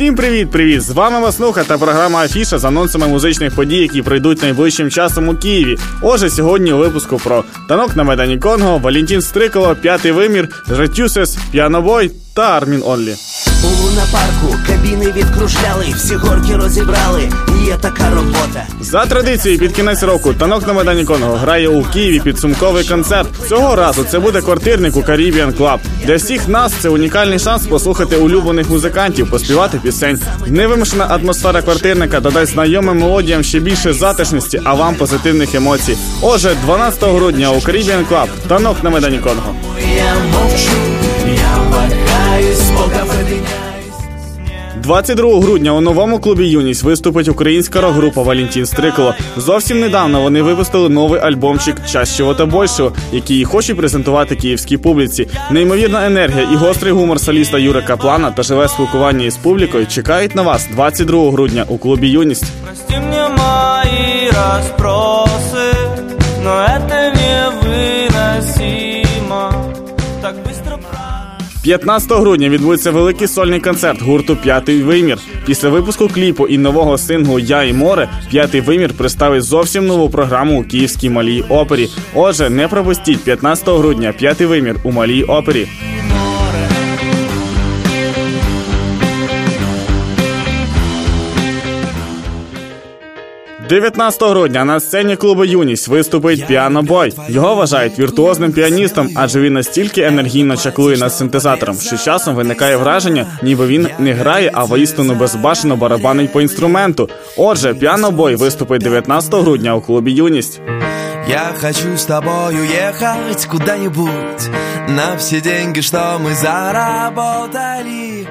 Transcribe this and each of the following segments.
Всім привіт-привіт! З вами Маснуха та програма Афіша з анонсами музичних подій, які прийдуть найближчим часом у Києві. Отже, сьогодні у випуску про танок на Майдані Конго, Валентін Стриколо, П'ятий вимір, Ретюсес, Піанобой та Армін Онлі. У лунапарку кабіни відкружляли, всі горки розібрали. Є така робота. За традицією, під кінець року танок на Майдані Конго грає у Києві підсумковий концерт. Цього разу це буде квартирник у Caribbean Club. Для всіх нас це унікальний шанс послухати улюблених музикантів, поспівати пісень. Невимушена атмосфера квартирника додасть знайомим мелодіям ще більше затишності, а вам позитивних емоцій. Отже, 12 грудня у Caribbean Club танок на Майдані Конго. Я мовчу, 22 грудня у новому клубі Юність виступить українська рок-група Валентін Стриколо. Зовсім недавно вони випустили новий альбомчик «Час чого та большого, який і хочуть презентувати київській публіці. Неймовірна енергія і гострий гумор соліста Юри Каплана та живе спілкування із публікою чекають на вас 22 грудня у клубі Юність. Прости мне мои расспросы, но это невыносимо. Так быстро про... 15 грудня відбудеться великий сольний концерт гурту П'ятий вимір. Після випуску кліпу і нового синглу Я і море п'ятий вимір представить зовсім нову програму у Київській малій опері. Отже, не пропустіть 15 грудня п'ятий вимір у малій опері. 19 грудня на сцені клубу Юність виступить піанобой. Його вважають віртуозним піаністом, адже він настільки енергійно чаклує над синтезатором, що часом виникає враження, ніби він не грає, а воістину безбашено барабанить по інструменту. Отже, піанобой виступить 19 грудня у клубі Юність. Я хочу с тобою ехать куда-нибудь На все деньги, что мы заработали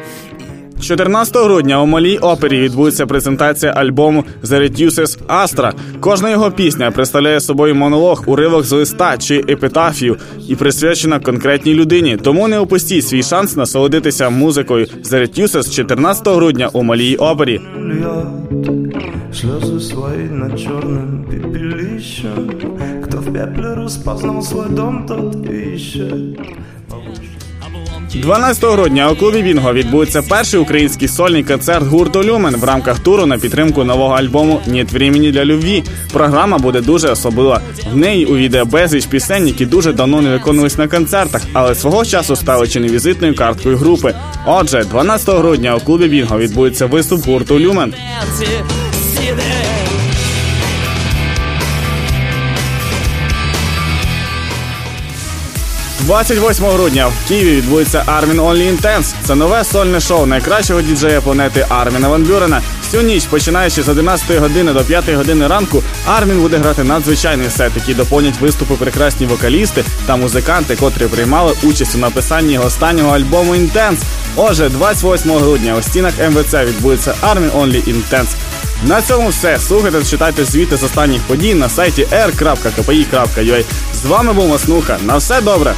14 грудня у малій опері відбудеться презентація альбому The Reduces Astra. Кожна його пісня представляє собою монолог, уривок з листа чи епітафію і присвячена конкретній людині. Тому не упустіть свій шанс насолодитися музикою The Reduces 14 грудня у малій опері. слезы свои над черным пепелищем. Кто в пепле распознал свой дом, тот ищет. 12 грудня у клубі Бінго відбудеться перший український сольний концерт гурту Люмен в рамках туру на підтримку нового альбому «Нєт времени для любві». Програма буде дуже особлива. В неї увійде безліч пісень, які дуже давно не виконувались на концертах, але свого часу стали чи не візитною карткою групи. Отже, 12 грудня у клубі Бінго відбудеться виступ гурту Люмен. 28 грудня в Києві відбудеться Armin Only Intense. Це нове сольне шоу найкращого діджея планети Арміна Ван Бюрена. Всю ніч, починаючи з 11 години до 5 години ранку, Армін буде грати надзвичайний сет, який доповнять виступи прекрасні вокалісти та музиканти, котрі приймали участь у написанні його останнього альбому Intense. Отже, 28 грудня у стінах МВЦ відбудеться Armin Only Intense. На цьому все. Слухайте, читайте звіти з останніх подій на сайті r.kpi.ua. З вами був Маснуха. На все добре.